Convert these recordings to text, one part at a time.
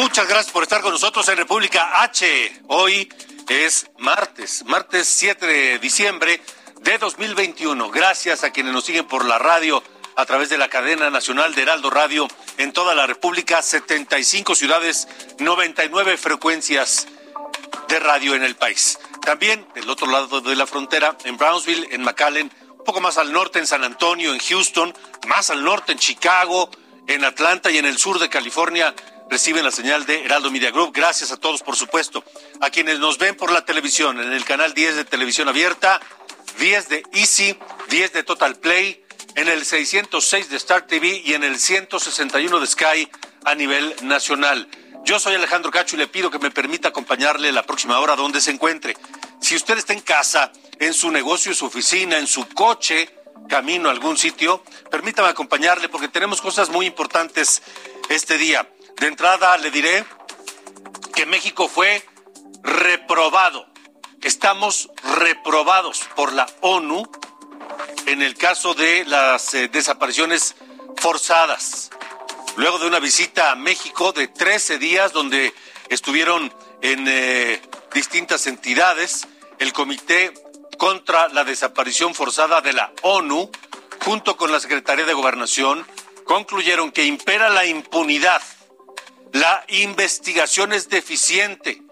Muchas gracias por estar con nosotros en República H. Hoy es martes, martes 7 de diciembre de 2021. Gracias a quienes nos siguen por la radio a través de la cadena nacional de Heraldo Radio en toda la República, 75 ciudades, 99 frecuencias de radio en el país. También del otro lado de la frontera, en Brownsville, en McAllen, un poco más al norte en San Antonio, en Houston, más al norte en Chicago, en Atlanta y en el sur de California reciben la señal de Heraldo Media Group. Gracias a todos, por supuesto. A quienes nos ven por la televisión, en el canal 10 de Televisión Abierta, 10 de Easy, 10 de Total Play, en el 606 de Star TV y en el 161 de Sky a nivel nacional. Yo soy Alejandro Cacho y le pido que me permita acompañarle la próxima hora donde se encuentre. Si usted está en casa, en su negocio, en su oficina, en su coche, camino a algún sitio, permítame acompañarle porque tenemos cosas muy importantes este día. De entrada le diré que México fue reprobado. Estamos reprobados por la ONU en el caso de las eh, desapariciones forzadas. Luego de una visita a México de 13 días donde estuvieron en eh, distintas entidades, el Comité contra la Desaparición Forzada de la ONU, junto con la Secretaría de Gobernación, concluyeron que impera la impunidad la investigación es deficiente,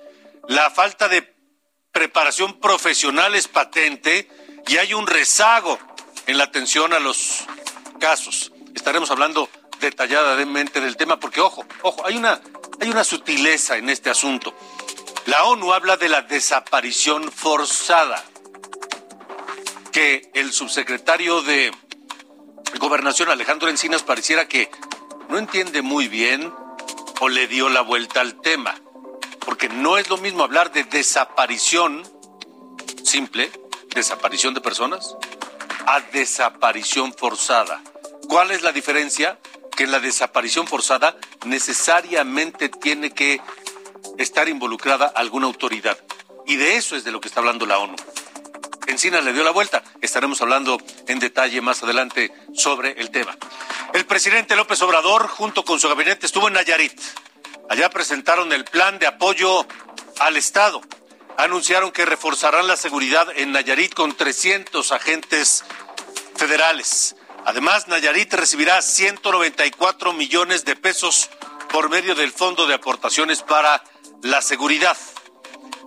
la falta de preparación profesional es patente y hay un rezago en la atención a los casos. Estaremos hablando detalladamente del tema porque, ojo, ojo, hay una, hay una sutileza en este asunto. La ONU habla de la desaparición forzada, que el subsecretario de Gobernación, Alejandro Encinas, pareciera que no entiende muy bien o le dio la vuelta al tema. Porque no es lo mismo hablar de desaparición simple, desaparición de personas, a desaparición forzada. ¿Cuál es la diferencia? Que la desaparición forzada necesariamente tiene que estar involucrada alguna autoridad. Y de eso es de lo que está hablando la ONU. Encina le dio la vuelta. Estaremos hablando en detalle más adelante sobre el tema. El presidente López Obrador, junto con su gabinete, estuvo en Nayarit. Allá presentaron el plan de apoyo al Estado. Anunciaron que reforzarán la seguridad en Nayarit con 300 agentes federales. Además, Nayarit recibirá 194 millones de pesos por medio del Fondo de Aportaciones para la Seguridad.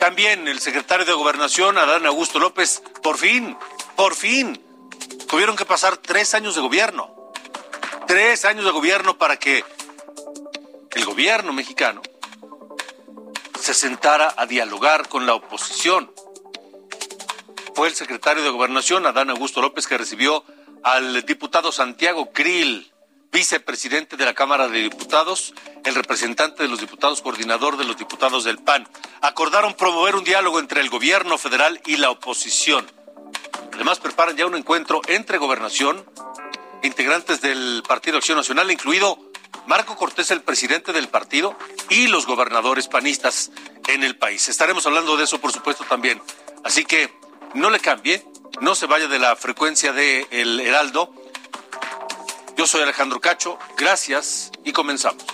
También el secretario de Gobernación, Adán Augusto López, por fin, por fin, tuvieron que pasar tres años de gobierno tres años de gobierno para que el gobierno mexicano se sentara a dialogar con la oposición. Fue el secretario de Gobernación, Adán Augusto López, que recibió al diputado Santiago Krill, vicepresidente de la Cámara de Diputados, el representante de los diputados, coordinador de los diputados del PAN. Acordaron promover un diálogo entre el gobierno federal y la oposición. Además, preparan ya un encuentro entre gobernación, integrantes del Partido Acción Nacional, incluido Marco Cortés, el presidente del partido, y los gobernadores panistas en el país. Estaremos hablando de eso, por supuesto, también. Así que no le cambie, no se vaya de la frecuencia de El Heraldo. Yo soy Alejandro Cacho, gracias y comenzamos.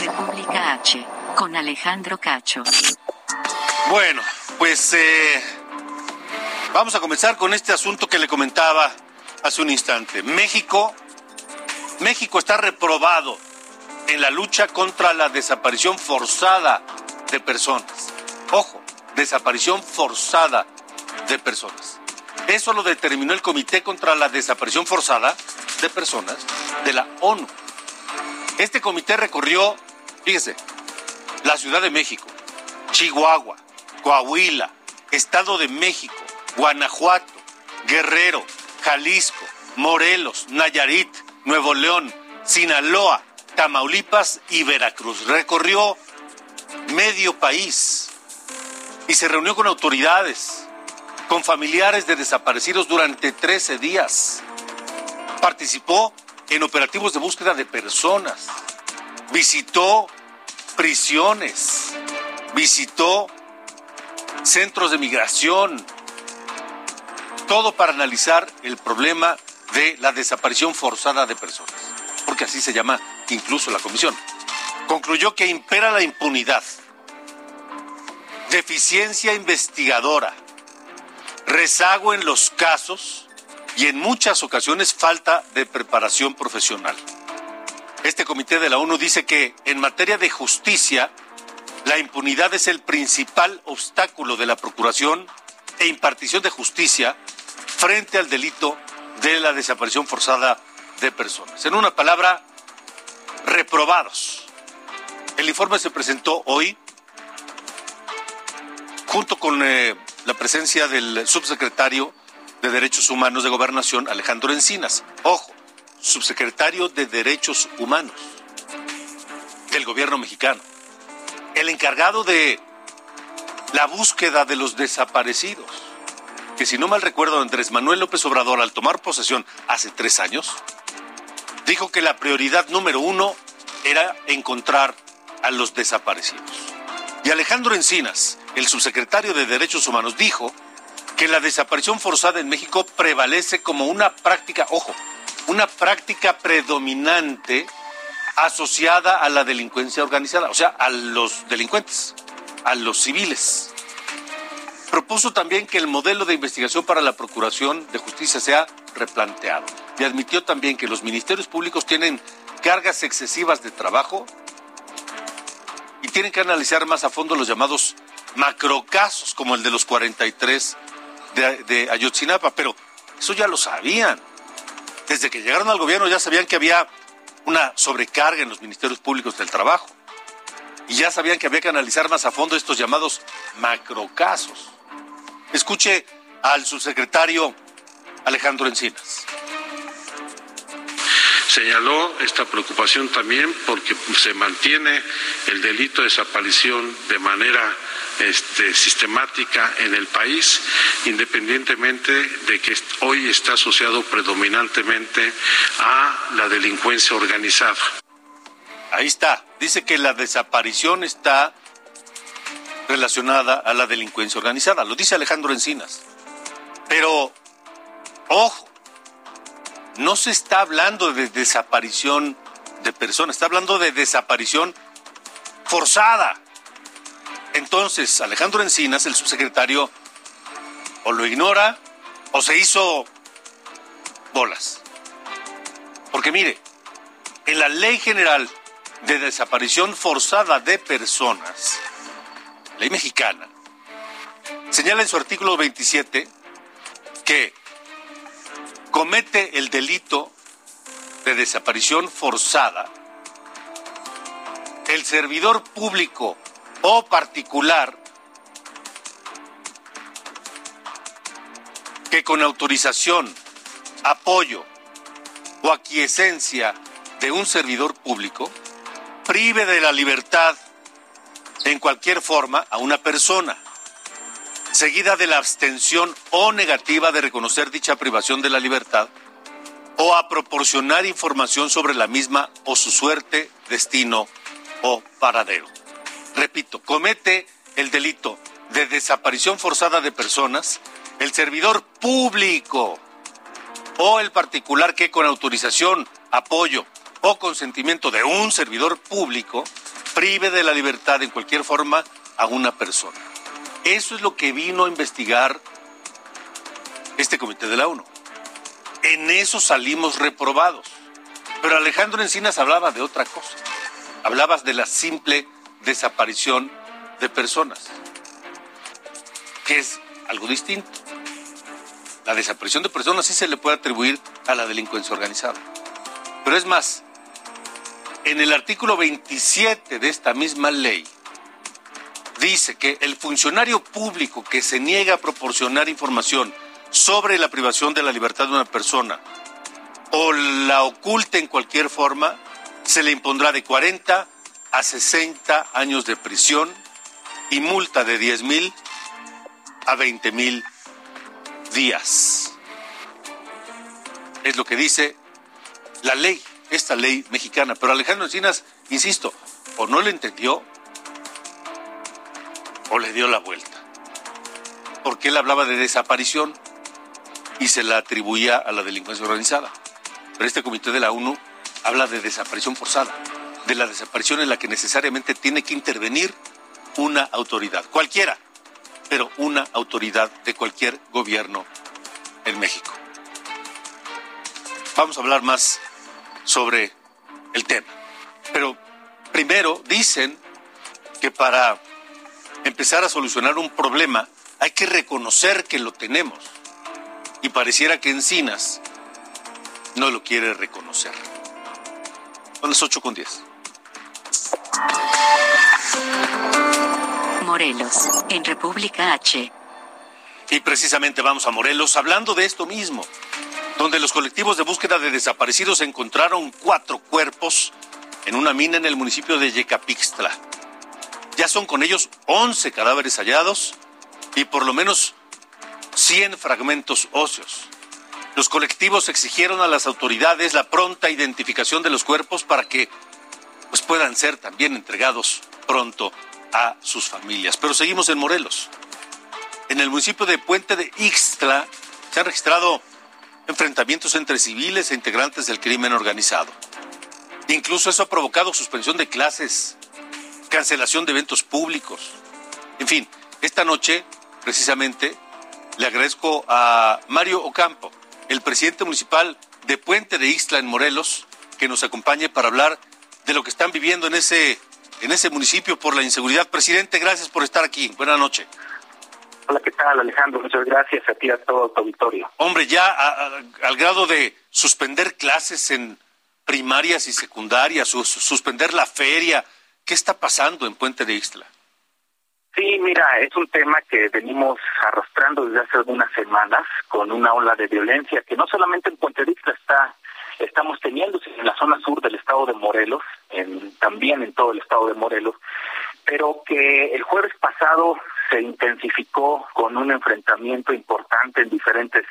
República H, con Alejandro Cacho. Bueno, pues eh, vamos a comenzar con este asunto que le comentaba hace un instante. México, México está reprobado en la lucha contra la desaparición forzada de personas. Ojo, desaparición forzada de personas. Eso lo determinó el Comité contra la Desaparición Forzada de Personas de la ONU. Este comité recorrió, fíjese, la Ciudad de México, Chihuahua, Coahuila, Estado de México, Guanajuato, Guerrero, Jalisco, Morelos, Nayarit, Nuevo León, Sinaloa, Tamaulipas y Veracruz. Recorrió medio país y se reunió con autoridades, con familiares de desaparecidos durante 13 días. Participó en operativos de búsqueda de personas, visitó prisiones, visitó centros de migración, todo para analizar el problema de la desaparición forzada de personas, porque así se llama incluso la comisión. Concluyó que impera la impunidad, deficiencia investigadora, rezago en los casos y en muchas ocasiones falta de preparación profesional. Este comité de la ONU dice que en materia de justicia, la impunidad es el principal obstáculo de la procuración e impartición de justicia frente al delito de la desaparición forzada de personas. En una palabra, reprobados. El informe se presentó hoy junto con eh, la presencia del subsecretario de Derechos Humanos de Gobernación, Alejandro Encinas. Ojo, subsecretario de Derechos Humanos del gobierno mexicano. El encargado de la búsqueda de los desaparecidos. Que si no mal recuerdo, Andrés Manuel López Obrador, al tomar posesión hace tres años, dijo que la prioridad número uno era encontrar a los desaparecidos. Y Alejandro Encinas, el subsecretario de Derechos Humanos, dijo que la desaparición forzada en México prevalece como una práctica, ojo, una práctica predominante asociada a la delincuencia organizada, o sea, a los delincuentes, a los civiles. Propuso también que el modelo de investigación para la Procuración de Justicia sea replanteado y admitió también que los ministerios públicos tienen cargas excesivas de trabajo y tienen que analizar más a fondo los llamados macrocasos como el de los 43 de, de Ayotzinapa, pero eso ya lo sabían. Desde que llegaron al gobierno ya sabían que había una sobrecarga en los ministerios públicos del trabajo y ya sabían que había que analizar más a fondo estos llamados macrocasos. Escuche al subsecretario Alejandro Encinas señaló esta preocupación también porque se mantiene el delito de desaparición de manera este, sistemática en el país, independientemente de que hoy está asociado predominantemente a la delincuencia organizada. Ahí está, dice que la desaparición está relacionada a la delincuencia organizada, lo dice Alejandro Encinas. Pero, ojo, no se está hablando de desaparición de personas, está hablando de desaparición forzada. Entonces, Alejandro Encinas, el subsecretario, o lo ignora o se hizo bolas. Porque mire, en la Ley General de Desaparición Forzada de Personas, ley mexicana, señala en su artículo 27 que comete el delito de desaparición forzada, el servidor público o particular que con autorización, apoyo o aquiescencia de un servidor público prive de la libertad en cualquier forma a una persona seguida de la abstención o negativa de reconocer dicha privación de la libertad o a proporcionar información sobre la misma o su suerte, destino o paradero. Repito, comete el delito de desaparición forzada de personas el servidor público o el particular que con autorización, apoyo o consentimiento de un servidor público prive de la libertad en cualquier forma a una persona. Eso es lo que vino a investigar este comité de la ONU. En eso salimos reprobados. Pero Alejandro Encinas hablaba de otra cosa. Hablabas de la simple desaparición de personas. que es algo distinto. La desaparición de personas sí se le puede atribuir a la delincuencia organizada. Pero es más, en el artículo 27 de esta misma ley, dice que el funcionario público que se niega a proporcionar información sobre la privación de la libertad de una persona o la oculte en cualquier forma, se le impondrá de 40 a 60 años de prisión y multa de 10 mil a 20 mil días. Es lo que dice la ley, esta ley mexicana. Pero Alejandro Encinas, insisto, o no lo entendió o le dio la vuelta. Porque él hablaba de desaparición y se la atribuía a la delincuencia organizada. Pero este comité de la ONU habla de desaparición forzada, de la desaparición en la que necesariamente tiene que intervenir una autoridad, cualquiera, pero una autoridad de cualquier gobierno en México. Vamos a hablar más sobre el tema. Pero primero dicen que para empezar a solucionar un problema hay que reconocer que lo tenemos. Y pareciera que Encinas no lo quiere reconocer. Son las 8 con 10. Morelos, en República H. Y precisamente vamos a Morelos hablando de esto mismo, donde los colectivos de búsqueda de desaparecidos encontraron cuatro cuerpos en una mina en el municipio de Yecapixtla. Ya son con ellos 11 cadáveres hallados y por lo menos 100 fragmentos óseos. Los colectivos exigieron a las autoridades la pronta identificación de los cuerpos para que pues, puedan ser también entregados pronto a sus familias. Pero seguimos en Morelos. En el municipio de Puente de Ixtla se han registrado enfrentamientos entre civiles e integrantes del crimen organizado. Incluso eso ha provocado suspensión de clases, cancelación de eventos públicos. En fin, esta noche, precisamente, le agradezco a Mario Ocampo, el presidente municipal de Puente de Ixtla en Morelos, que nos acompañe para hablar de lo que están viviendo en ese en ese municipio por la inseguridad. Presidente, gracias por estar aquí. Buenas noches. Hola, ¿qué tal, Alejandro? Muchas gracias a ti, a todo tu auditorio. Hombre, ya al grado de suspender clases en primarias y secundarias, suspender la feria, ¿qué está pasando en Puente de Ixtla? Sí, mira, es un tema que venimos arrastrando desde hace algunas semanas con una ola de violencia que no solamente en Puente de Ixtla está estamos teniendo en la zona sur del estado de Morelos, en, también en todo el estado de Morelos, pero que el jueves pasado se intensificó con un enfrentamiento importante en diferentes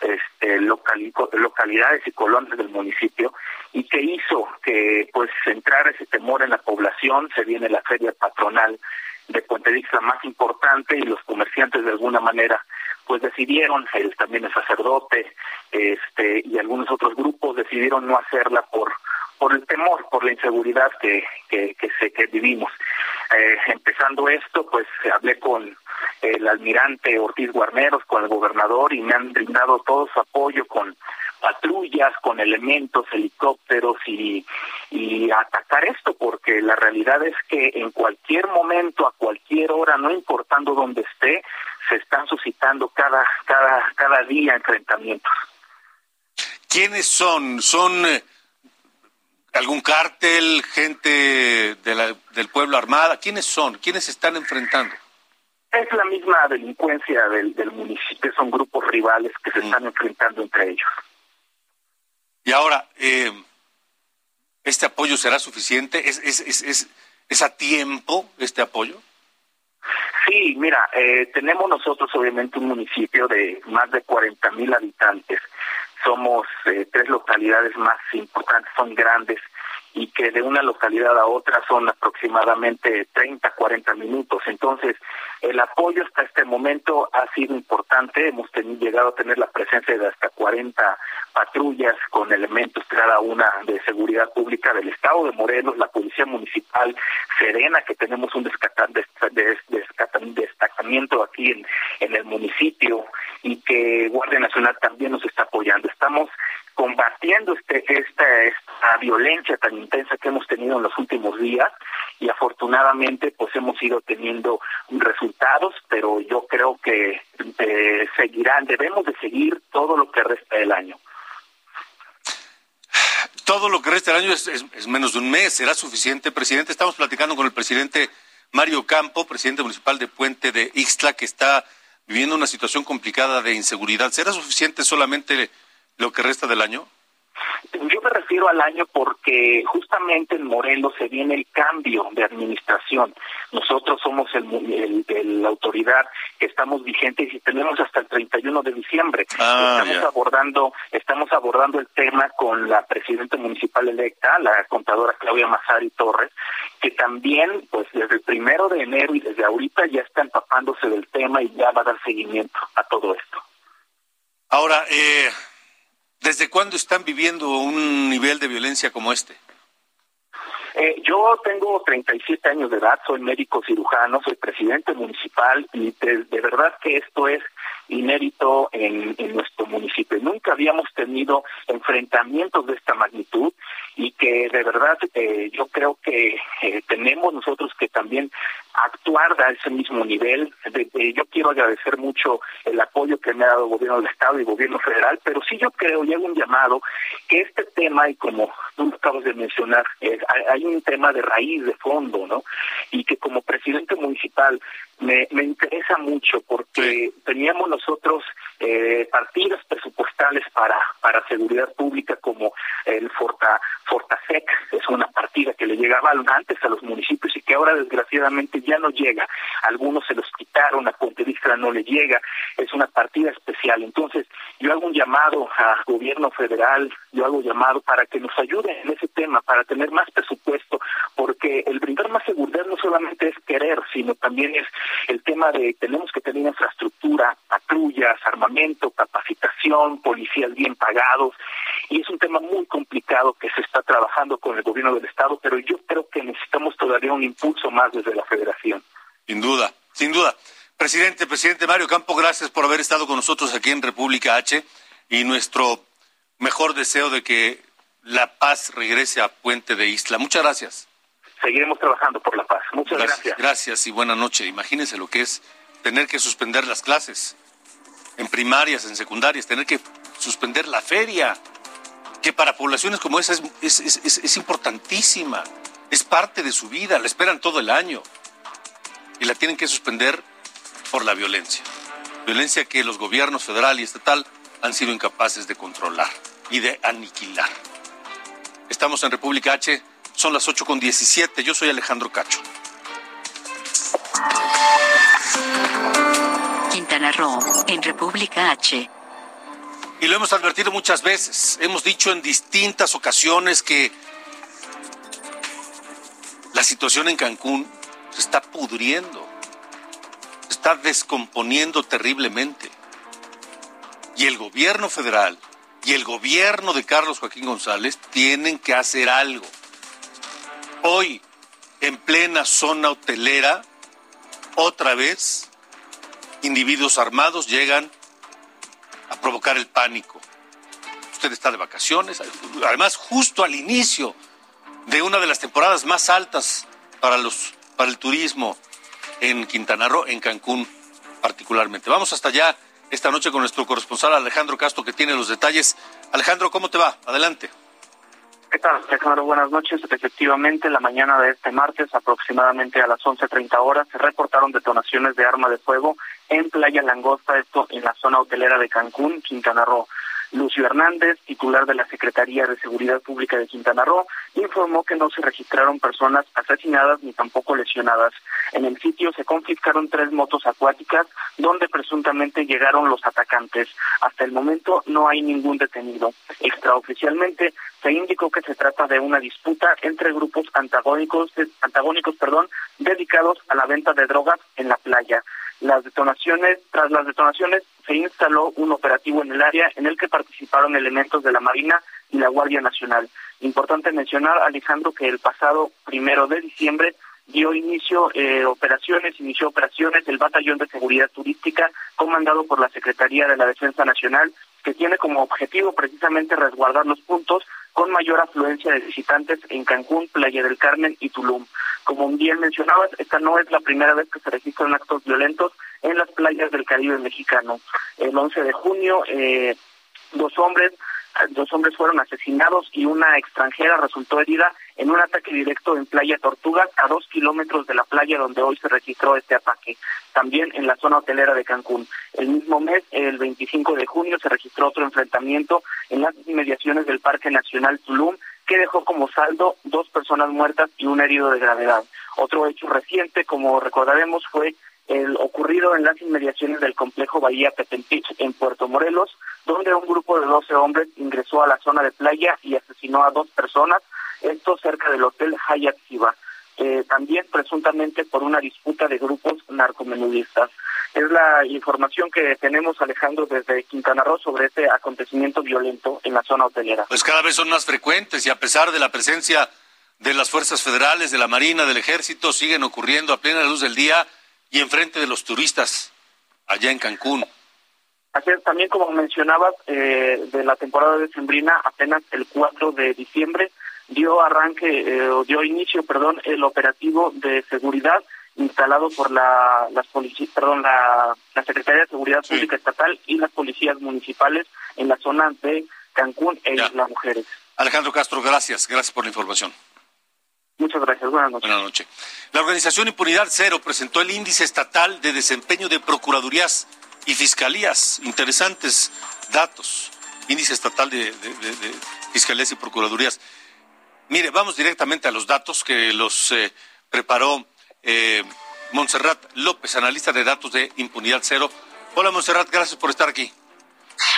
este, localidades y colonias del municipio y que hizo que pues entrara ese temor en la población, se viene la feria patronal de Puente Dixla más importante y los comerciantes de alguna manera pues decidieron, él también el sacerdote, este, y algunos otros grupos decidieron no hacerla por por el temor, por la inseguridad que, que, que, se, que vivimos. Eh, empezando esto, pues hablé con el almirante Ortiz Guarneros, con el gobernador, y me han brindado todo su apoyo con patrullas, con elementos, helicópteros y, y atacar esto, porque la realidad es que en cualquier momento, a cualquier hora, no importando dónde esté, se están suscitando cada, cada, cada día enfrentamientos. ¿Quiénes son? ¿Son eh, algún cártel, gente de la, del pueblo armada? ¿Quiénes son? ¿Quiénes se están enfrentando? Es la misma delincuencia del, del municipio, son grupos rivales que se mm. están enfrentando entre ellos. Y ahora, eh, ¿este apoyo será suficiente? ¿Es, es, es, es, a tiempo este apoyo? Sí, mira, eh, tenemos nosotros obviamente un municipio de más de 40 mil habitantes somos eh, tres localidades más importantes, son grandes y que de una localidad a otra son aproximadamente 30, 40 minutos. Entonces, el apoyo hasta este momento ha sido importante. Hemos tenido, llegado a tener la presencia de hasta 40 patrullas con elementos cada una de seguridad pública del Estado de Morelos, la Policía Municipal, Serena, que tenemos un destacamiento aquí en, en el municipio y que Guardia Nacional también nos está apoyando. Estamos combatiendo este, esta, esta violencia tan intensa que hemos tenido en los últimos días y afortunadamente pues hemos ido teniendo resultados, pero yo creo que eh, seguirán, debemos de seguir todo lo que resta del año. Todo lo que resta del año es, es menos de un mes, será suficiente, presidente. Estamos platicando con el presidente Mario Campo, presidente municipal de Puente de Ixtla, que está viviendo una situación complicada de inseguridad. ¿Será suficiente solamente lo que resta del año? Yo me refiero al año porque justamente en Morelos se viene el cambio de administración. Nosotros somos el, la autoridad que estamos vigentes y tenemos hasta el 31 de diciembre. Ah, estamos abordando estamos abordando el tema con la presidenta municipal electa, la contadora Claudia Mazari Torres, que también, pues desde el primero de enero y desde ahorita ya está empapándose del tema y ya va a dar seguimiento a todo esto. Ahora, eh, ¿Desde cuándo están viviendo un nivel de violencia como este? Eh, yo tengo 37 años de edad, soy médico cirujano, soy presidente municipal y de, verdad que esto es inédito en, nuestro municipio. Nunca habíamos tenido enfrentamientos de esta magnitud y que de verdad eh, yo creo que eh, tenemos nosotros que también actuar a ese mismo nivel. yo quiero agradecer mucho el apoyo que me ha dado el gobierno del Estado y el gobierno federal, pero sí yo creo y hago un llamado que este tema, y como tú acabas de mencionar, hay un tema de raíz, de fondo, ¿no? Y que como presidente municipal me, me interesa mucho porque teníamos nosotros eh, partidas presupuestales para, para seguridad pública como el Forta, Fortasec, es una partida que le llegaba antes a los municipios y que ahora desgraciadamente ya no llega. Algunos se los quitaron, a Pontevedra no le llega, es una partida especial. Entonces, yo hago un llamado al gobierno federal, yo hago llamado para que nos ayuden en ese tema, para tener más presupuesto, porque el brindar más seguridad no solamente es querer, sino también es el tema de tenemos que tener infraestructura, patrullas, armamento, capacitación, policías bien pagados, y es un tema muy complicado que se está trabajando con el gobierno del Estado, pero yo creo que necesitamos todavía un impulso más desde la Federación. Sin duda, sin duda. Presidente, presidente Mario Campo, gracias por haber estado con nosotros aquí en República H y nuestro mejor deseo de que la paz regrese a Puente de Isla. Muchas gracias seguiremos trabajando por la paz. Muchas gracias. Gracias, y buena noche. Imagínense lo que es tener que suspender las clases en primarias, en secundarias, tener que suspender la feria, que para poblaciones como esa es, es, importantísima, es parte de su vida, la esperan todo el año y la tienen que suspender por la violencia. Violencia que los gobiernos federal y estatal han sido incapaces de controlar y de aniquilar. Estamos en República H. Son las 8 con 17. Yo soy Alejandro Cacho. Quintana Roo, en República H. Y lo hemos advertido muchas veces. Hemos dicho en distintas ocasiones que la situación en Cancún se está pudriendo, se está descomponiendo terriblemente. Y el gobierno federal y el gobierno de Carlos Joaquín González tienen que hacer algo. Hoy, en plena zona hotelera, otra vez, individuos armados llegan a provocar el pánico. Usted está de vacaciones, además justo al inicio de una de las temporadas más altas para los para el turismo en Quintana Roo, en Cancún particularmente. Vamos hasta allá esta noche con nuestro corresponsal Alejandro Castro que tiene los detalles. Alejandro, ¿cómo te va? Adelante. ¿Qué tal, Alejandro? Buenas noches. Efectivamente, la mañana de este martes, aproximadamente a las 11.30 horas, se reportaron detonaciones de arma de fuego en Playa Langosta, esto en la zona hotelera de Cancún, Quintana Roo. Lucio Hernández, titular de la Secretaría de Seguridad Pública de Quintana Roo, informó que no se registraron personas asesinadas ni tampoco lesionadas. En el sitio se confiscaron tres motos acuáticas donde presuntamente llegaron los atacantes. Hasta el momento no hay ningún detenido. Extraoficialmente se indicó que se trata de una disputa entre grupos antagónicos, antagónicos perdón, dedicados a la venta de drogas en la playa. Las detonaciones, tras las detonaciones, se instaló un operativo en el área en el que participaron elementos de la Marina y la Guardia Nacional. Importante mencionar, Alejandro, que el pasado primero de diciembre dio inicio eh, operaciones, inició operaciones el Batallón de Seguridad Turística comandado por la Secretaría de la Defensa Nacional que tiene como objetivo precisamente resguardar los puntos con mayor afluencia de visitantes en Cancún, Playa del Carmen y Tulum. Como bien mencionabas, esta no es la primera vez que se registran actos violentos en las playas del Caribe mexicano. El 11 de junio, eh, dos hombres dos hombres fueron asesinados y una extranjera resultó herida en un ataque directo en Playa Tortugas, a dos kilómetros de la playa donde hoy se registró este ataque, también en la zona hotelera de Cancún. El mismo mes, el 25 de junio, se registró otro enfrentamiento en las inmediaciones del Parque Nacional Tulum, que dejó como saldo dos personas muertas y un herido de gravedad. Otro hecho reciente, como recordaremos, fue el ocurrido en las inmediaciones del complejo Bahía Petempich en Puerto Morelos, donde un grupo de 12 hombres ingresó a la zona de playa y asesinó a dos personas, esto cerca del hotel Hyatt Siva, eh, también presuntamente por una disputa de grupos narcomenudistas. Es la información que tenemos, Alejandro, desde Quintana Roo sobre este acontecimiento violento en la zona hotelera. Pues cada vez son más frecuentes y a pesar de la presencia de las fuerzas federales, de la Marina, del Ejército, siguen ocurriendo a plena luz del día y enfrente de los turistas allá en Cancún. Así es, también como mencionabas, eh, de la temporada de Sembrina, apenas el 4 de diciembre dio arranque, eh, o dio inicio, perdón, el operativo de seguridad instalado por la, las policías, perdón, la, Secretaría de Seguridad Pública Estatal y las policías municipales en la zona de Cancún e Isla Mujeres. Alejandro Castro, gracias, gracias por la información. Muchas gracias. Buenas noches. Buenas noches. La organización Impunidad Cero presentó el índice estatal de desempeño de procuradurías y fiscalías. Interesantes datos. Índice estatal de, fiscalías y procuradurías. Mire, vamos directamente a los datos que los eh, preparó eh, Montserrat López, analista de datos de Impunidad Cero. Hola Montserrat, gracias por estar aquí.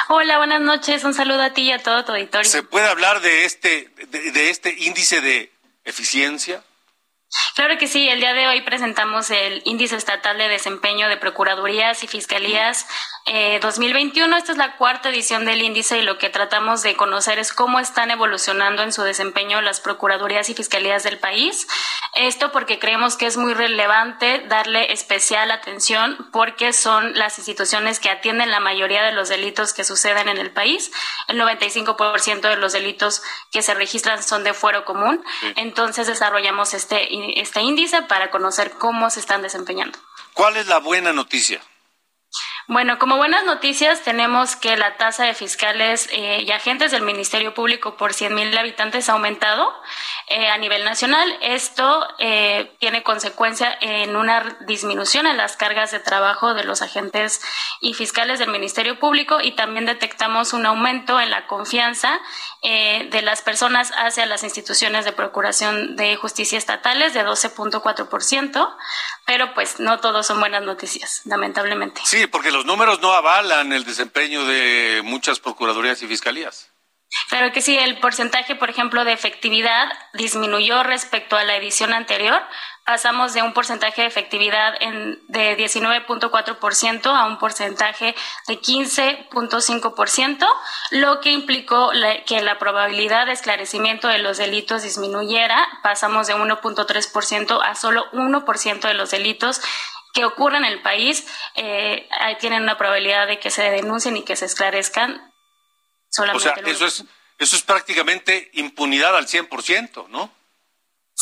Hola, buenas noches. Un saludo a ti y a todo tu auditorio. ¿Se puede hablar de este, de este índice de eficiencia? Claro que sí, el día de hoy presentamos el índice estatal de desempeño de procuradurías y fiscalías 2021. Eh, Esta es la cuarta edición del índice y lo que tratamos de conocer es cómo están evolucionando en su desempeño las procuradurías y fiscalías del país. Esto porque creemos que es muy relevante darle especial atención porque son las instituciones que atienden la mayoría de los delitos que suceden en el país. El 95% de los delitos que se registran son de fuero común. Entonces desarrollamos este, este índice para conocer cómo se están desempeñando. ¿Cuál es la buena noticia? Bueno, como buenas noticias tenemos que la tasa de fiscales eh, y agentes del Ministerio Público por 100.000 habitantes ha aumentado eh, a nivel nacional. Esto eh, tiene consecuencia en una disminución en las cargas de trabajo de los agentes y fiscales del Ministerio Público y también detectamos un aumento en la confianza de las personas hacia las instituciones de procuración de justicia estatales de 12.4%, pero pues no todos son buenas noticias, lamentablemente. Sí, porque los números no avalan el desempeño de muchas procuradurías y fiscalías. Claro que sí, el porcentaje, por ejemplo, de efectividad disminuyó respecto a la edición anterior. Pasamos de un porcentaje de efectividad en, de 19.4% a un porcentaje de 15.5%, lo que implicó que la probabilidad de esclarecimiento de los delitos disminuyera. Pasamos de 1.3% a solo 1% de los delitos que ocurra en el país, eh, tienen una probabilidad de que se denuncien y que se esclarezcan. Solamente o sea, eso es, eso es prácticamente impunidad al 100%, ¿no?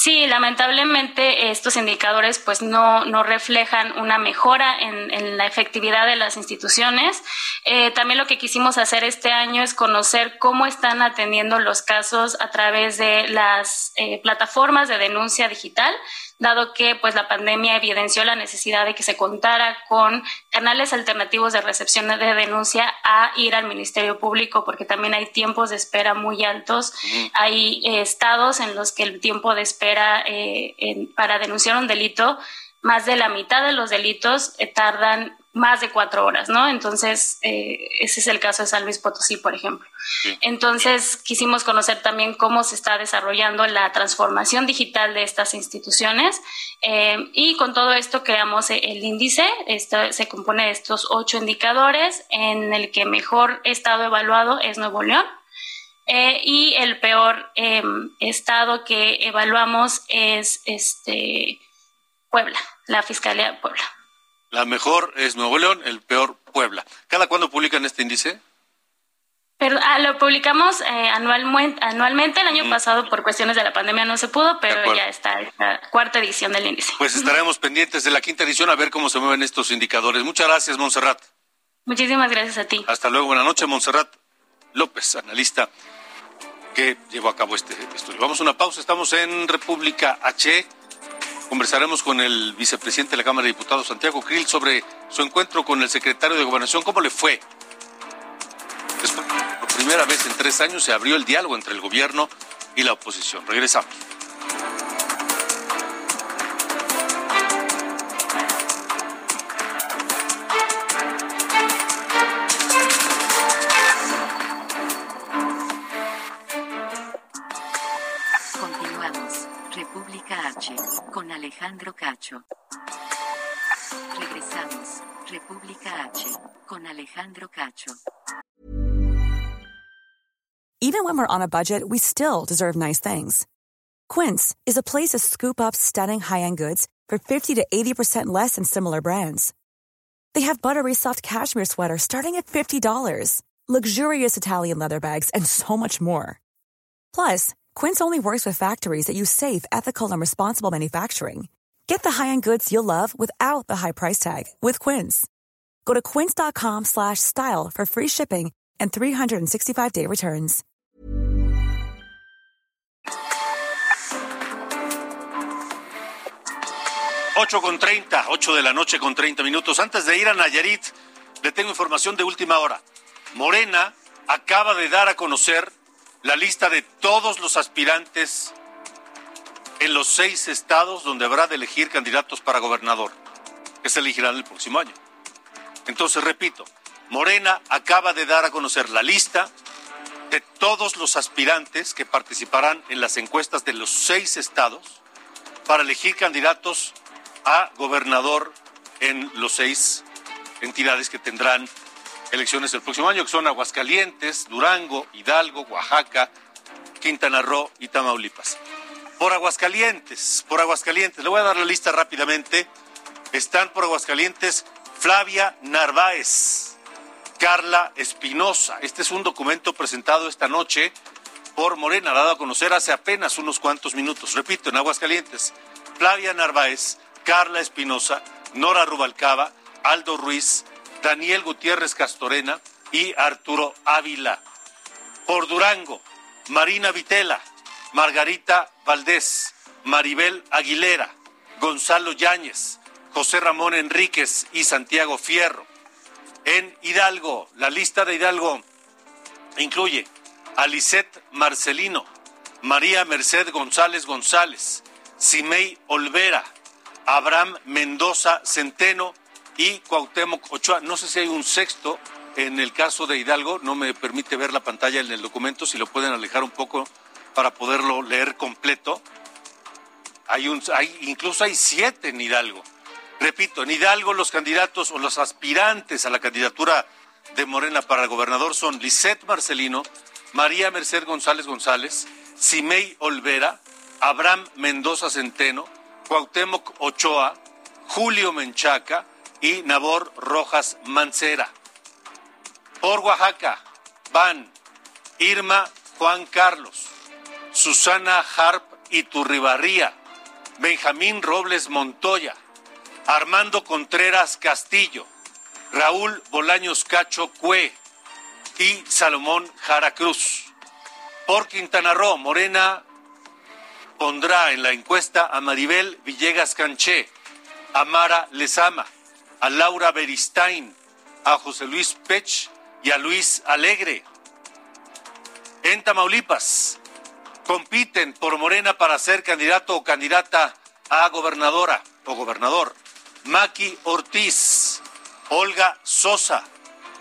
Sí, lamentablemente estos indicadores pues no, no reflejan una mejora en, en la efectividad de las instituciones. Eh, también lo que quisimos hacer este año es conocer cómo están atendiendo los casos a través de las eh, plataformas de denuncia digital dado que pues la pandemia evidenció la necesidad de que se contara con canales alternativos de recepción de denuncia a ir al Ministerio Público porque también hay tiempos de espera muy altos. Hay eh, estados en los que el tiempo de espera eh, para denunciar un delito más de la mitad de los delitos eh, tardan más de cuatro horas, ¿no? Entonces, eh, ese es el caso de San Luis Potosí, por ejemplo. Entonces, quisimos conocer también cómo se está desarrollando la transformación digital de estas instituciones eh, y con todo esto creamos el índice, esto se compone de estos ocho indicadores en el que mejor estado evaluado es Nuevo León. y el peor estado que evaluamos es este Puebla, la Fiscalía de Puebla. La mejor es Nuevo León, el peor Puebla. ¿Cada cuándo publican este índice? Pero ah, lo publicamos eh, anualmente. El año pasado, por cuestiones de la pandemia, no se pudo, pero ya está la cuarta edición del índice. Pues estaremos pendientes de la quinta edición a ver cómo se mueven estos indicadores. Muchas gracias, Montserrat. Muchísimas gracias a ti. Hasta luego. Buenas noches, Montserrat López, analista que llevó a cabo este estudio. Vamos a una pausa. Estamos en República H. Conversaremos con el vicepresidente de la Cámara de Diputados, Santiago Krill, sobre su encuentro con el secretario de Gobernación. ¿Cómo le fue? Después, por primera vez en tres años se abrió el diálogo entre el gobierno y la oposición. Regresamos. Alejandro Cacho. Regresamos. República H, con Alejandro Cacho. Even when we're on a budget, we still deserve nice things. Quince is a place to scoop up stunning high-end goods for 50 to 80% less than similar brands. They have buttery soft cashmere sweaters starting at $50, luxurious Italian leather bags, and so much more. Plus, Quince only works with factories that use safe, ethical, and responsible manufacturing. Get the high-end goods you'll love without the high price tag with Quince. Go to quince.com/style for free shipping and 365-day returns. Ocho con treinta, ocho de la noche con treinta minutos. Antes de ir a Nayarit, le tengo información de última hora. Morena acaba de dar a conocer la lista de todos los aspirantes en los seis estados donde habrá de elegir candidatos para gobernador, que se elegirán el próximo año. Entonces, repito, Morena acaba de dar a conocer la lista de todos los aspirantes que participarán en las encuestas de los seis estados para elegir candidatos a gobernador en los seis entidades que tendrán elecciones el próximo año, que son Aguascalientes, Durango, Hidalgo, Oaxaca, Quintana Roo y Tamaulipas. Por Aguascalientes, por Aguascalientes, le voy a dar la lista rápidamente. Están por Aguascalientes Flavia Narváez, Carla Espinosa. Este es un documento presentado esta noche por Morena, dado a conocer hace apenas unos cuantos minutos. Repito, en Aguascalientes, Flavia Narváez, Carla Espinosa, Nora Rubalcaba, Aldo Ruiz, Daniel Gutiérrez Castorena y Arturo Ávila. Por Durango, Marina Vitela, Margarita Valdés, Maribel Aguilera, Gonzalo Yáñez, José Ramón Enríquez y Santiago Fierro. En Hidalgo, la lista de Hidalgo incluye a Marcelino, María Merced González González, Simei Olvera, Abraham Mendoza Centeno y Cuauhtémoc Ochoa. No sé si hay un sexto en el caso de Hidalgo, no me permite ver la pantalla en el documento, si lo pueden alejar un poco para poderlo leer completo. Hay un, hay, incluso hay siete en Hidalgo. Repito, en Hidalgo los candidatos o los aspirantes a la candidatura de Morena para gobernador son Lisette Marcelino, María Merced González González, Simei Olvera, Abraham Mendoza Centeno, Cuauhtémoc Ochoa, Julio Menchaca y Nabor Rojas Mancera. Por Oaxaca van Irma Juan Carlos, Susana Harp Iturribarría, Benjamín Robles Montoya, Armando Contreras Castillo, Raúl Bolaños Cacho Cue y Salomón Jara Cruz. Por Quintana Roo, Morena pondrá en la encuesta a Maribel Villegas Canché, a Mara Lezama, a Laura Beristain, a José Luis Pech y a Luis Alegre. En Tamaulipas compiten por Morena para ser candidato o candidata a gobernadora o gobernador. Maki Ortiz, Olga Sosa,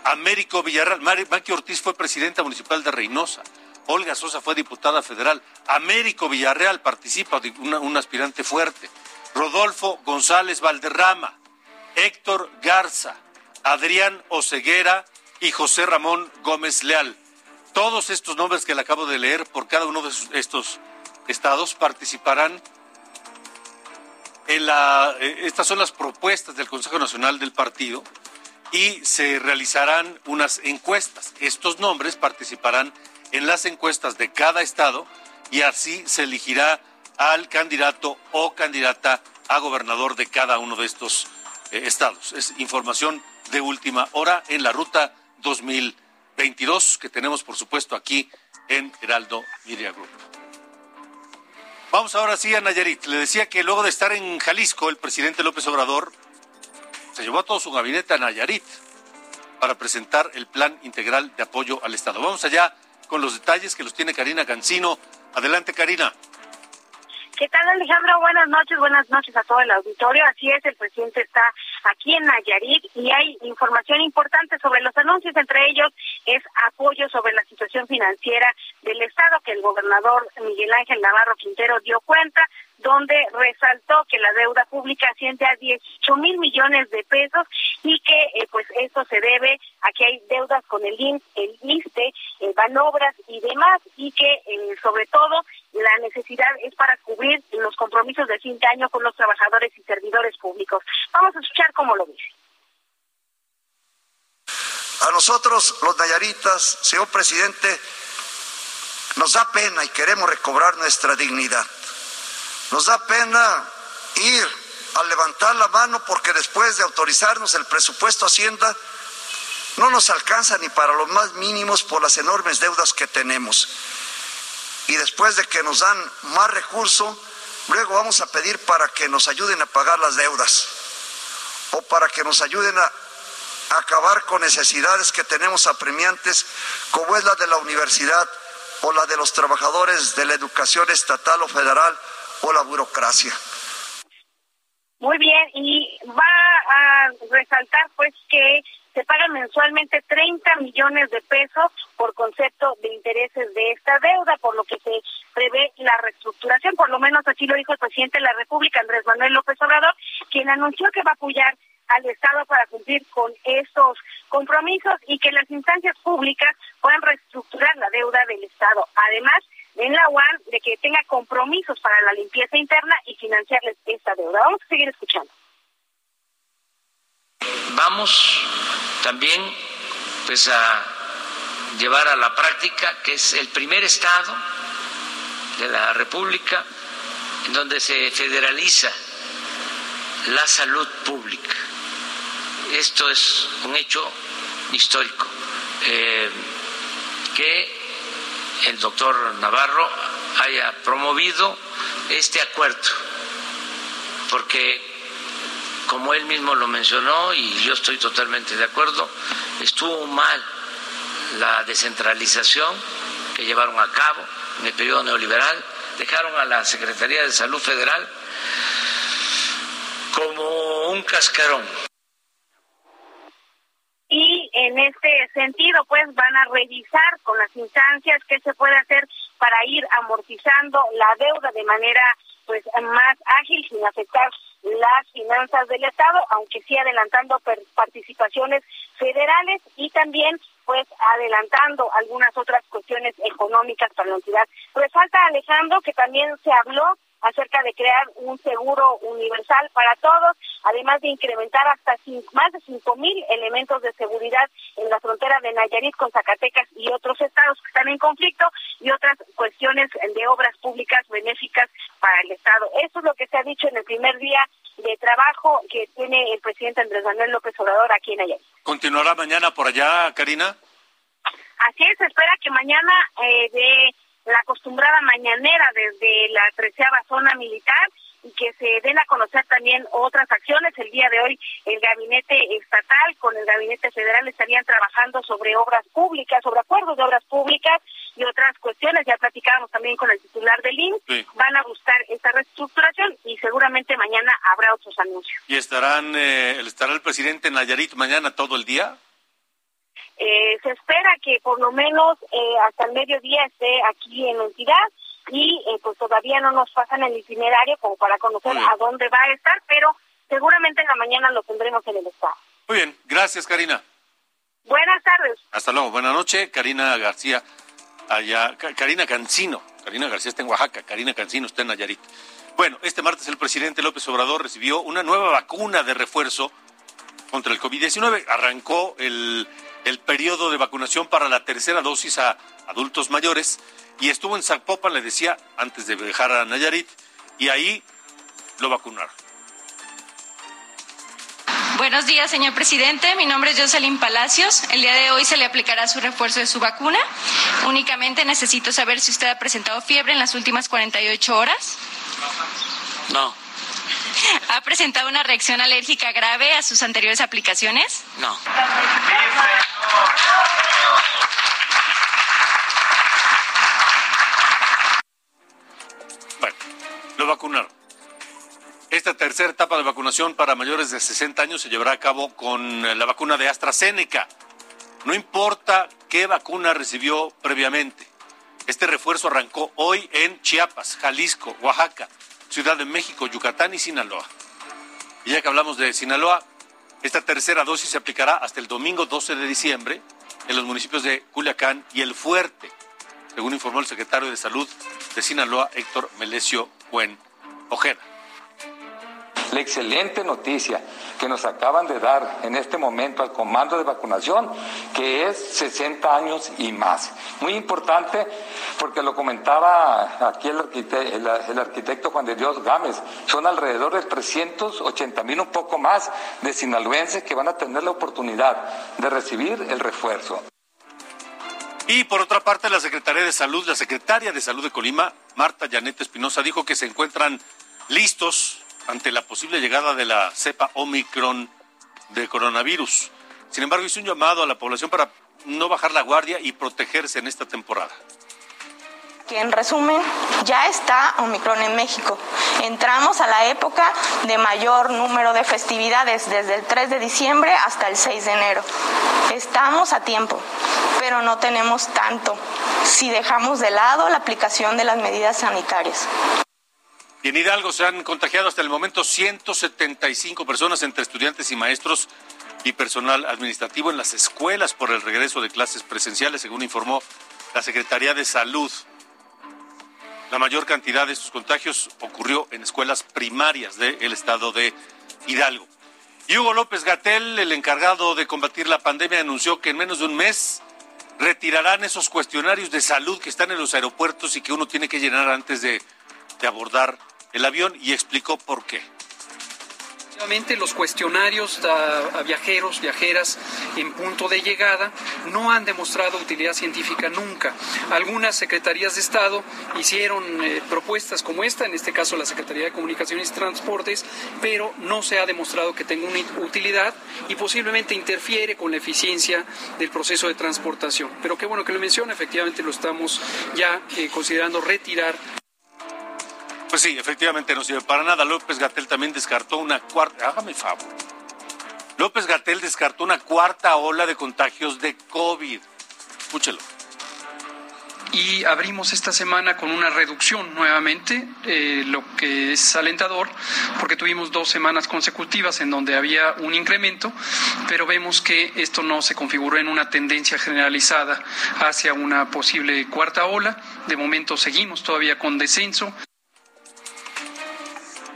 Américo Villarreal. Maki Ortiz fue presidenta municipal de Reynosa. Olga Sosa fue diputada federal. Américo Villarreal participa, un aspirante fuerte. Rodolfo González Valderrama, Héctor Garza, Adrián Oceguera y José Ramón Gómez Leal. Todos estos nombres que le acabo de leer por cada uno de estos estados participarán en la, eh, estas son las propuestas del Consejo Nacional del Partido y se realizarán unas encuestas. Estos nombres participarán en las encuestas de cada estado y así se elegirá al candidato o candidata a gobernador de cada uno de estos eh, estados. Es información de última hora en la ruta 2022 que tenemos, por supuesto, aquí en Heraldo Media Group. Vamos ahora sí a Nayarit. Le decía que luego de estar en Jalisco, el presidente López Obrador se llevó a todo su gabinete a Nayarit para presentar el plan integral de apoyo al Estado. Vamos allá con los detalles que los tiene Karina Cancino. Adelante, Karina. ¿Qué tal, Alejandro? Buenas noches, buenas noches a todo el auditorio. Así es, el presidente está aquí en Nayarit y hay información importante sobre los anuncios, entre ellos es apoyo sobre la situación financiera del Estado que el gobernador Miguel Ángel Navarro Quintero dio cuenta, donde resaltó que la deuda pública asciende a 18 mil millones de pesos y que eh, pues esto se debe a que hay deudas con el INS, el ISTE, eh, van obras y demás y que eh, sobre todo la necesidad es para cubrir los compromisos de fin de año con los trabajadores y servidores públicos. Vamos a escuchar cómo lo dice. A nosotros, los nayaritas, señor presidente, nos da pena y queremos recobrar nuestra dignidad. Nos da pena ir a levantar la mano porque después de autorizarnos el presupuesto Hacienda, no nos alcanza ni para los más mínimos por las enormes deudas que tenemos. Y después de que nos dan más recursos, luego vamos a pedir para que nos ayuden a pagar las deudas o para que nos ayuden a acabar con necesidades que tenemos apremiantes, como es la de la universidad o la de los trabajadores de la educación estatal o federal o la burocracia. Muy bien, y va a resaltar pues que se pagan mensualmente 30 millones de pesos por concepto de intereses de esta deuda, por lo que se prevé la reestructuración, por lo menos así lo dijo el presidente de la República, Andrés Manuel López Obrador, quien anunció que va a apoyar al Estado para cumplir con estos compromisos y que las instancias públicas puedan reestructurar la deuda del Estado. Además, en la UAN de que tenga compromisos para la limpieza interna y financiarles esta deuda. Vamos a seguir escuchando. Vamos también pues a llevar a la práctica que es el primer estado de la República en donde se federaliza la salud pública. Esto es un hecho histórico eh, que el doctor Navarro haya promovido este acuerdo, porque como él mismo lo mencionó y yo estoy totalmente de acuerdo, estuvo mal la descentralización que llevaron a cabo en el periodo neoliberal, dejaron a la Secretaría de Salud Federal como un cascarón. Y en este sentido pues van a revisar con las instancias qué se puede hacer para ir amortizando la deuda de manera pues más ágil sin afectar las finanzas del Estado, aunque sí adelantando participaciones federales y también pues adelantando algunas otras cuestiones económicas para la entidad. Resalta Alejandro que también se habló acerca de crear un seguro universal para todos, además de incrementar hasta más de cinco mil elementos de seguridad en la frontera de Nayarit con Zacatecas y otros estados que están en conflicto y otras cuestiones de obras públicas benéficas para el Estado. Eso es lo que se ha dicho en el primer día de trabajo que tiene el presidente Andrés Manuel López Obrador aquí en Nayarit. ¿Continuará mañana por allá, Karina? Así es, se espera que mañana eh, de la acostumbrada mañanera desde la treceava zona militar y que se den a conocer también otras acciones. El día de hoy el gabinete estatal con el gabinete federal estarían trabajando sobre obras públicas, sobre acuerdos de obras públicas y otras cuestiones. Ya platicábamos también con el titular del IN. Van a buscar esta reestructuración y seguramente mañana habrá otros anuncios. ¿Y estarán, eh, estará el presidente en Nayarit mañana todo el día? Eh, se espera que por lo menos eh, hasta el mediodía esté aquí en la entidad y eh, pues todavía no nos pasan el itinerario como para conocer a dónde va a estar, pero seguramente en la mañana lo tendremos en el estado. Muy bien, gracias Karina. Buenas tardes. Hasta luego, buenas noches, Karina García, allá, Karina Cancino, Karina García está en Oaxaca, Karina Cancino está en Nayarit. Bueno, este martes el presidente López Obrador recibió una nueva vacuna de refuerzo contra el COVID-19. Arrancó el, el periodo de vacunación para la tercera dosis a adultos mayores y estuvo en Zapopan, le decía, antes de viajar a Nayarit, y ahí lo vacunaron. Buenos días, señor presidente. Mi nombre es Jocelyn Palacios. El día de hoy se le aplicará su refuerzo de su vacuna. Únicamente necesito saber si usted ha presentado fiebre en las últimas 48 horas. No, ¿Ha presentado una reacción alérgica grave a sus anteriores aplicaciones? no. Bueno, lo vacunaron. Esta tercera etapa de vacunación para mayores de 60 años se llevará a cabo con eh, la vacuna de AstraZeneca. No importa qué vacuna recibió previamente. Este refuerzo arrancó hoy en Chiapas, Jalisco, Oaxaca, Ciudad de México, Yucatán y Sinaloa. Y ya que hablamos de Sinaloa, esta tercera dosis se aplicará hasta el domingo 12 de diciembre en los municipios de Culiacán y El Fuerte, según informó el secretario de Salud de Sinaloa, Héctor Melesio Buen Ojeda. La excelente noticia que nos acaban de dar en este momento al comando de vacunación, que es 60 años y más. Muy importante porque lo comentaba aquí el, arquite- el- el arquitecto Juan de Dios Gámez, son alrededor de 380 mil, un poco más, de sinaloenses que van a tener la oportunidad de recibir el refuerzo. Y por otra parte, la Secretaría de Salud, la secretaria de Salud de Colima, Marta Janet Espinosa, dijo que se encuentran listos ante la posible llegada de la cepa Omicron de coronavirus. Sin embargo, hizo un llamado a la población para no bajar la guardia y protegerse en esta temporada. que en resumen ya está Omicron en México. Entramos a la época de mayor número de festividades, desde el 3 de diciembre hasta el 6 de enero. Estamos a tiempo, pero no tenemos tanto si dejamos de lado la aplicación de las medidas sanitarias. Y en Hidalgo se han contagiado hasta el momento 175 personas entre estudiantes y maestros y personal administrativo en las escuelas por el regreso de clases presenciales, según informó la Secretaría de Salud. La mayor cantidad de estos contagios ocurrió en escuelas primarias del estado de Hidalgo. Y Hugo López Gatel, el encargado de combatir la pandemia, anunció que en menos de un mes retirarán esos cuestionarios de salud que están en los aeropuertos y que uno tiene que llenar antes de, de abordar el avión y explicó por qué. Efectivamente, los cuestionarios a, a viajeros, viajeras en punto de llegada no han demostrado utilidad científica nunca. Algunas secretarías de Estado hicieron eh, propuestas como esta, en este caso la Secretaría de Comunicaciones y Transportes, pero no se ha demostrado que tenga una utilidad y posiblemente interfiere con la eficiencia del proceso de transportación. Pero qué bueno que lo menciona, efectivamente lo estamos ya eh, considerando retirar Pues sí, efectivamente no sirve para nada. López Gatel también descartó una cuarta. Hágame favor. López Gatel descartó una cuarta ola de contagios de COVID. Escúchelo. y abrimos esta semana con una reducción nuevamente, eh, lo que es alentador, porque tuvimos dos semanas consecutivas en donde había un incremento, pero vemos que esto no se configuró en una tendencia generalizada hacia una posible cuarta ola. De momento seguimos todavía con descenso.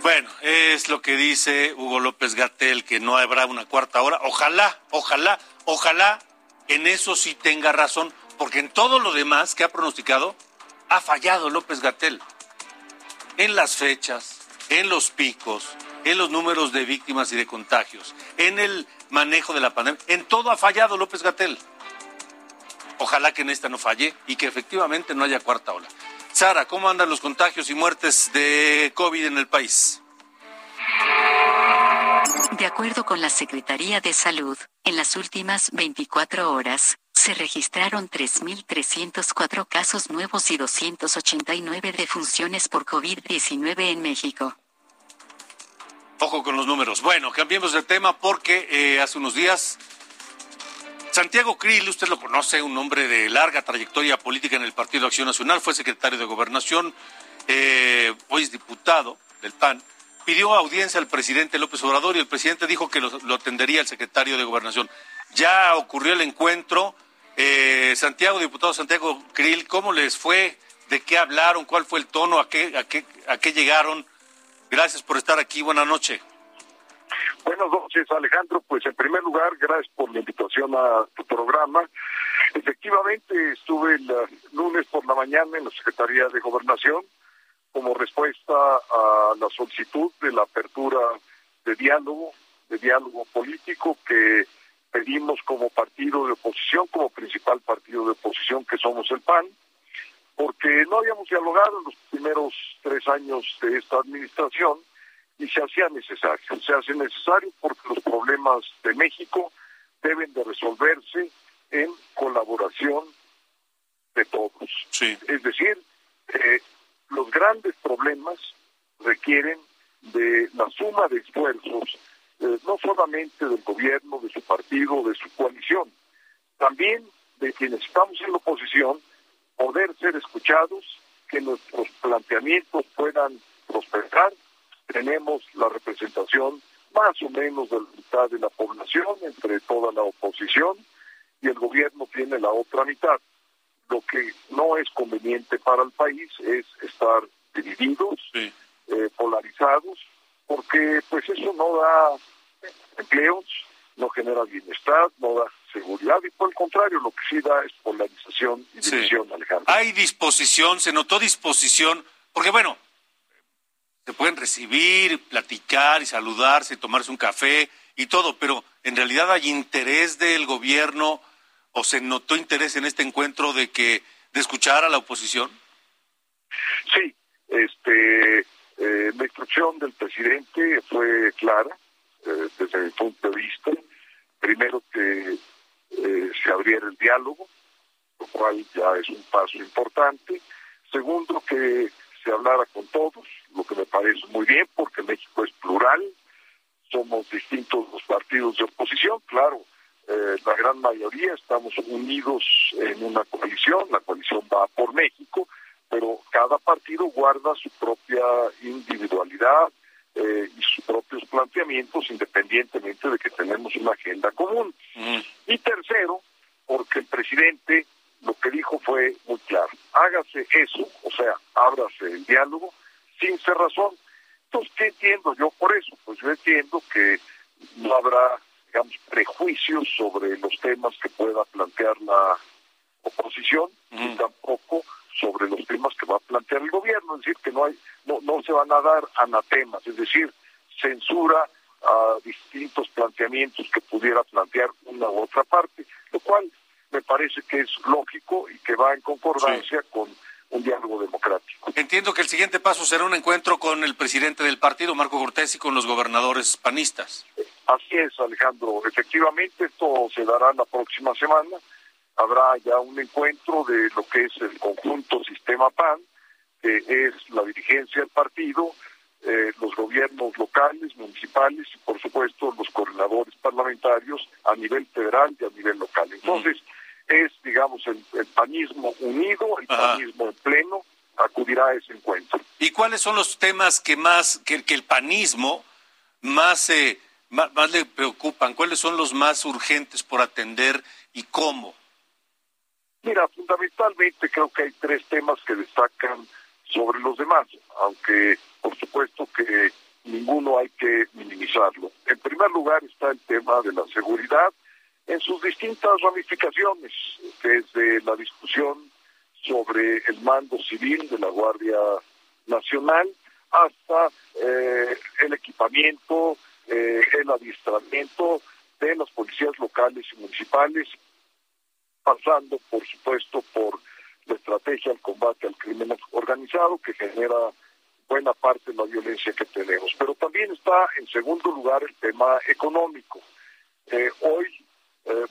Bueno, es lo que dice Hugo López Gatel, que no habrá una cuarta hora. Ojalá, ojalá, ojalá en eso sí tenga razón, porque en todo lo demás que ha pronosticado ha fallado López Gatel. En las fechas, en los picos, en los números de víctimas y de contagios, en el manejo de la pandemia, en todo ha fallado López Gatel. Ojalá que en esta no falle y que efectivamente no haya cuarta ola. Sara, ¿cómo andan los contagios y muertes de COVID en el país? De acuerdo con la Secretaría de Salud, en las últimas 24 horas, se registraron 3.304 casos nuevos y 289 defunciones por COVID-19 en México. Ojo con los números. Bueno, cambiemos de tema porque eh, hace unos días Santiago Krill, usted lo conoce, un hombre de larga trayectoria política en el Partido Acción Nacional, fue secretario de Gobernación, eh, hoy es diputado del PAN, pidió audiencia al presidente López Obrador y el presidente dijo que lo, atendería el secretario de Gobernación. Ya ocurrió el encuentro. Eh, Santiago, diputado Santiago Krill, ¿cómo les fue? ¿De qué hablaron? ¿Cuál fue el tono? ¿A qué, a qué, a qué llegaron? Gracias por estar aquí. Buenas noches. Buenas noches, Alejandro. Pues en primer lugar, gracias por la invitación a tu programa. Efectivamente, estuve el lunes por la mañana en la Secretaría de Gobernación como respuesta a la solicitud de la apertura de diálogo, de diálogo político que pedimos como partido de oposición, como principal partido de oposición que somos el PAN, porque no habíamos dialogado en los primeros tres años de esta administración y se hacía necesario. Se hace necesario porque los problemas de México deben de resolverse en colaboración de todos. Es decir, eh, los grandes problemas requieren de la suma de esfuerzos, eh, no solamente del gobierno, de su partido, de su coalición, también de quienes estamos en la oposición, poder ser escuchados, que nuestros planteamientos puedan prosperar. Tenemos la representación más o menos de la mitad de la población entre toda la oposición y el gobierno tiene la otra mitad. Lo que no es conveniente para el país es estar divididos, eh, polarizados, porque pues eso no da empleos, no genera bienestar, no da seguridad y por el contrario lo que sí da es polarización y división, Alejandro. Hay disposición, se notó disposición, porque bueno, se pueden recibir, platicar y saludarse, tomarse un café y todo, pero en realidad hay interés del gobierno o se notó interés en este encuentro de que de escuchar a la oposición? Sí, este eh, la instrucción del presidente fue clara eh, desde mi punto de vista. Primero que eh, se abriera el diálogo, lo cual ya es un paso importante. Segundo que se hablara con todos, lo que me parece muy bien porque México es plural, somos distintos los partidos de oposición, claro, eh, la gran mayoría estamos unidos en una coalición, la coalición va por México, pero cada partido guarda su propia individualidad eh, y sus propios planteamientos independientemente de que tenemos una agenda común. Y tercero, porque el presidente lo que dijo fue muy claro, hágase eso, o sea, ábrase el diálogo sin ser razón. Entonces, ¿qué entiendo yo por eso? Pues yo entiendo que no habrá digamos, prejuicios sobre los temas que pueda plantear la oposición y tampoco sobre los temas que va a plantear el gobierno, es decir, que no hay, no, no se van a dar anatemas, es decir, censura a distintos planteamientos que pudiera plantear una u otra parte, lo cual me parece que es lógico y que va en concordancia con. Entiendo que el siguiente paso será un encuentro con el presidente del partido, Marco Cortés, y con los gobernadores panistas. Así es, Alejandro. Efectivamente, esto se dará la próxima semana. Habrá ya un encuentro de lo que es el conjunto sistema PAN, que es la dirigencia del partido, eh, los gobiernos locales, municipales y, por supuesto, los coordinadores parlamentarios a nivel federal y a nivel local. Entonces, es, digamos, el, panismo unido, el panismo en pleno, acudirá a ese encuentro. ¿Y cuáles son los temas que más, que, el panismo más... Eh, más, le preocupan? ¿Cuáles son los más urgentes por atender y cómo? Mira, fundamentalmente creo que hay tres temas que destacan sobre los demás, aunque por supuesto que ninguno hay que minimizarlo. En primer lugar está el tema de la seguridad en sus distintas ramificaciones, desde la discusión sobre el mando civil de la Guardia Nacional hasta eh, el equipamiento, eh, el adiestramiento de las policías locales y municipales, pasando, por supuesto, por la estrategia al combate al crimen organizado que genera buena parte de la violencia que tenemos. Pero también está en segundo lugar el tema económico. Eh, hoy,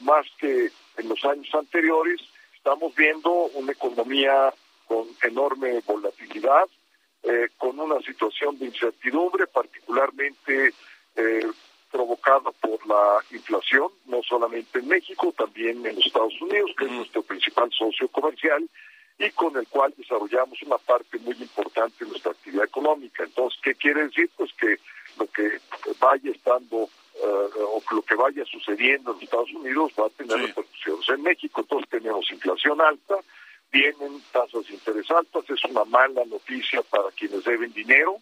más que en los años anteriores, estamos viendo una economía con enorme volatilidad, con una situación de incertidumbre, particularmente eh, provocada por la inflación, no solamente en México, también en los Estados Unidos, que es nuestro principal socio comercial y con el cual desarrollamos una parte muy importante de nuestra actividad económica. Entonces, ¿qué quiere decir? Pues que lo que vaya estando eh, o lo que vaya sucediendo en Estados Unidos va a tener repercusiones en México. Entonces tenemos inflación alta, vienen tasas de interés altas, es una mala noticia para quienes deben dinero,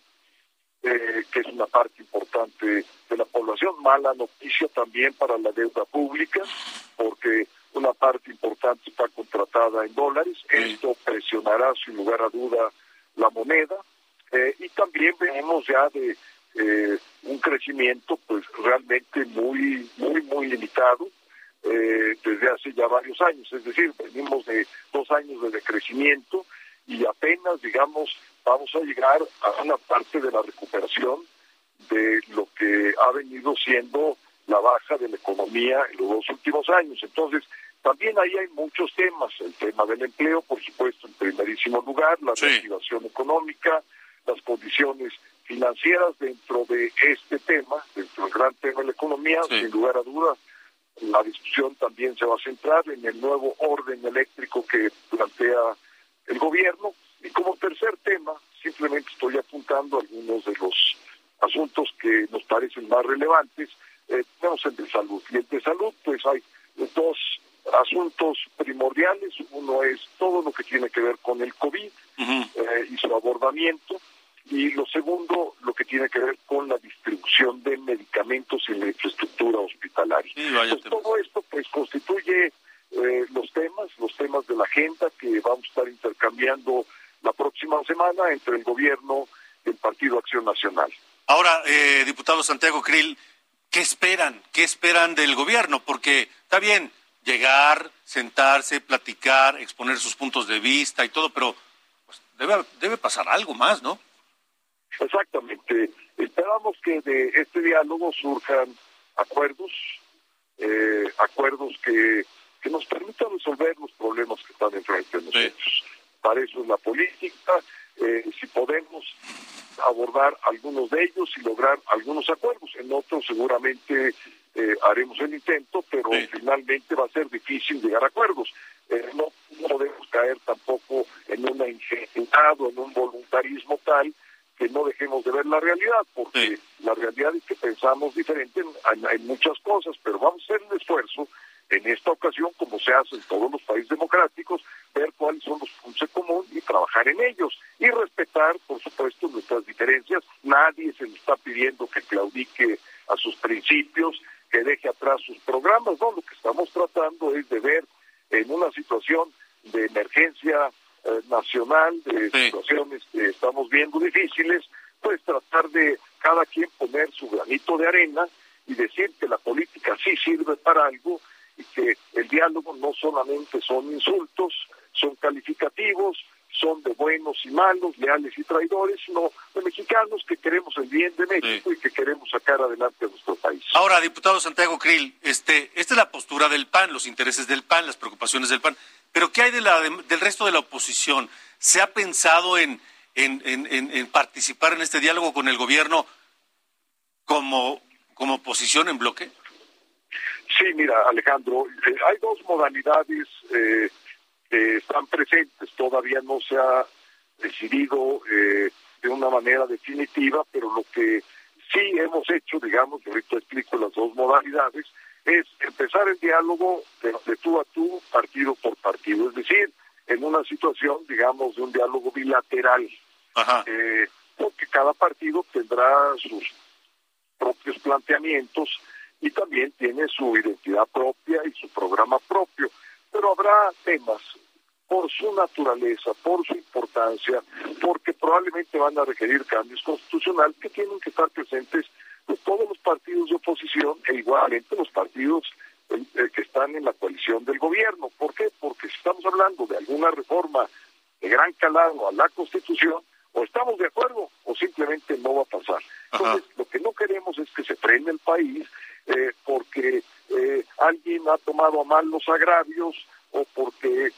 eh, que es una parte importante de la población. Mala noticia también para la deuda pública, porque una parte importante está contratada en dólares. Esto presionará, sin lugar a duda, la moneda. Eh, y también venimos ya de eh, un crecimiento pues realmente muy, muy, muy limitado eh, desde hace ya varios años. Es decir, venimos de dos años de decrecimiento y apenas, digamos, vamos a llegar a una parte de la recuperación de lo que ha venido siendo la baja de la economía en los dos últimos años. Entonces, también ahí hay muchos temas, el tema del empleo, por supuesto, en primerísimo lugar, la reactivación económica, las condiciones financieras dentro de este tema, dentro del gran tema de la economía, sin lugar a dudas, la discusión también se va a centrar en el nuevo orden eléctrico que plantea el gobierno. Y como tercer tema, simplemente estoy apuntando algunos de los asuntos que nos parecen más relevantes. Eh, tenemos el de salud. Y el de salud, pues hay dos asuntos primordiales. Uno es todo lo que tiene que ver con el COVID eh, y su abordamiento. Y lo segundo, lo que tiene que ver con la distribución de medicamentos y la infraestructura hospitalaria. Pues todo esto pues constituye eh, los temas, los temas de la agenda que vamos a estar intercambiando la próxima semana entre el gobierno y el Partido Acción Nacional. Ahora, eh, diputado Santiago Krill, ¿qué esperan? ¿Qué esperan del gobierno? Porque está bien llegar, sentarse, platicar, exponer sus puntos de vista y todo, pero pues, debe, debe pasar algo más, ¿no? Exactamente. Esperamos que de este diálogo surjan acuerdos, eh, acuerdos que, que nos permitan resolver los problemas que están enfrente de nosotros. Para eso es la política. Eh, si podemos abordar algunos de ellos y lograr algunos acuerdos. En otros seguramente eh, haremos el intento, pero finalmente va a ser difícil llegar a acuerdos. Eh, no, podemos caer tampoco en una ingenuidad o en un voluntarismo tal que no dejemos de ver la realidad, porque la realidad es que pensamos diferente en, en, muchas cosas, pero vamos a hacer un esfuerzo en esta ocasión, como se hace en todos los países democráticos, ver cuáles son los puntos en común y trabajar en ellos y respetar, por supuesto, nuestras diferencias. Nadie se le está pidiendo que claudique a sus principios, que deje atrás sus programas, no, lo que estamos tratando es de ver en una situación de emergencia eh, nacional, de situaciones que estamos viendo difíciles, pues tratar de cada quien poner su granito de arena y decir que la política sí sirve para algo y que el diálogo no solamente son insultos, son calificativos, son de buenos y malos, leales y traidores, sino de mexicanos que queremos el bien de México y que queremos sacar adelante a nuestro país. Ahora, diputado Santiago Krill, este, esta es la postura del PAN, los intereses del PAN, las preocupaciones del PAN. Pero ¿qué hay de la, del resto de la oposición? ¿Se ha pensado en, en, participar en este diálogo con el gobierno como, como oposición en bloque? Sí, mira, Alejandro, eh, hay dos modalidades eh, que están presentes. Todavía no se ha decidido eh, de una manera definitiva, pero lo que sí hemos hecho, digamos, ahorita explico las dos modalidades, es empezar el diálogo de, tú a tú, partido por partido, es decir, en una situación, digamos, de un diálogo bilateral, eh, porque cada partido tendrá sus propios planteamientos y también tiene su identidad propia y su programa propio, pero habrá temas por su naturaleza, por su importancia, porque probablemente van a requerir cambios constitucionales que tienen que estar presentes pues, todos los partidos de oposición e igualmente los partidos eh, eh, que están en la coalición del gobierno. ¿Por qué? Porque si estamos hablando de alguna reforma de gran calado a la Constitución, o estamos de acuerdo o simplemente no va a pasar. Entonces, lo que no queremos es que se frene el país eh, porque alguien ha tomado a mal los agravios o porque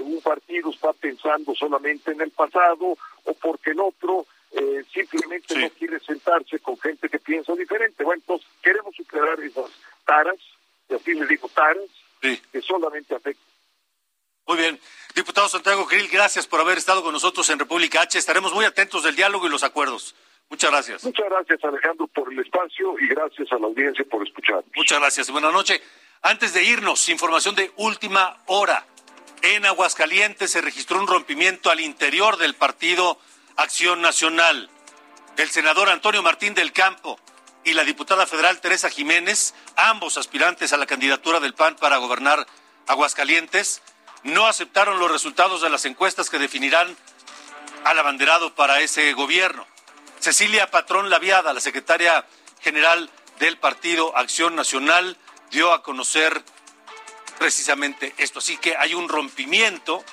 un partido está pensando solamente en el pasado o porque el otro eh, simplemente no quiere sentarse con gente que piensa diferente. Bueno, entonces queremos superar esas taras, y así les digo taras, que solamente afectan. Muy bien. Diputado Santiago gracias por haber estado con nosotros en República H. Estaremos muy atentos del diálogo y los acuerdos. Muchas gracias. Muchas gracias, Alejandro, por el espacio y gracias a la audiencia por escuchar. Muchas gracias. Buenas noches. Antes de irnos, información de última hora. En Aguascalientes se registró un rompimiento al interior del partido Acción Nacional. El senador Antonio Martín del Campo y la diputada federal Teresa Jiménez, ambos aspirantes a la candidatura del PAN para gobernar Aguascalientes, no aceptaron los resultados de las encuestas que definirán al abanderado para ese gobierno. Cecilia Patrón Laviada, la secretaria general del Partido Acción Nacional, dio a conocer precisamente esto. Así que hay un rompimiento,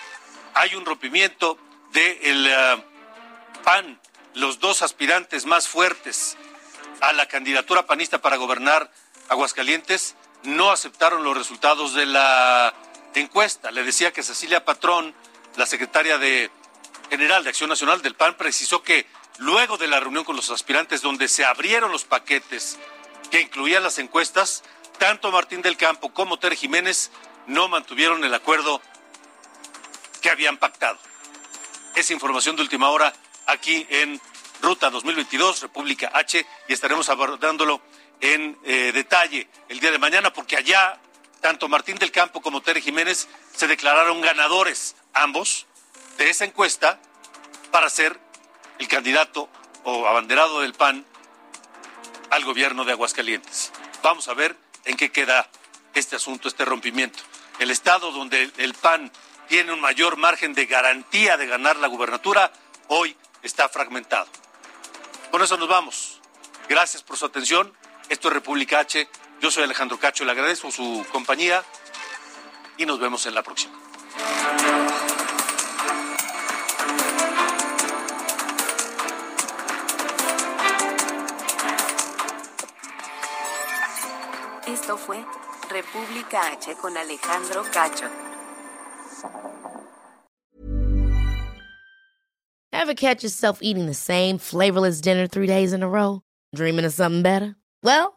hay un rompimiento del eh, PAN, los dos aspirantes más fuertes a la candidatura panista para gobernar Aguascalientes, no aceptaron los resultados de la encuesta. Le decía que Cecilia Patrón, la secretaria de general de Acción Nacional del PAN, precisó que luego de la reunión con los aspirantes donde se abrieron los paquetes que incluían las encuestas, tanto Martín del Campo como Ter Jiménez no mantuvieron el acuerdo que habían pactado. Esa información de última hora aquí en Ruta 2022, República H, y estaremos abordándolo en eh, detalle el día de mañana, porque allá tanto Martín del Campo como Tere Jiménez se declararon ganadores, ambos, de esa encuesta para ser el candidato o abanderado del PAN al gobierno de Aguascalientes. Vamos a ver en qué queda este asunto, este rompimiento. El estado donde el PAN tiene un mayor margen de garantía de ganar la gubernatura, hoy está fragmentado. Con eso nos vamos. Gracias por su atención. Esto es República H. Yo soy Alejandro Cacho, le agradezco su compañía y nos vemos en la próxima. Esto fue República H con Alejandro Cacho. Ever catch yourself eating the same flavorless dinner three days in a row? Dreaming of something better? Well,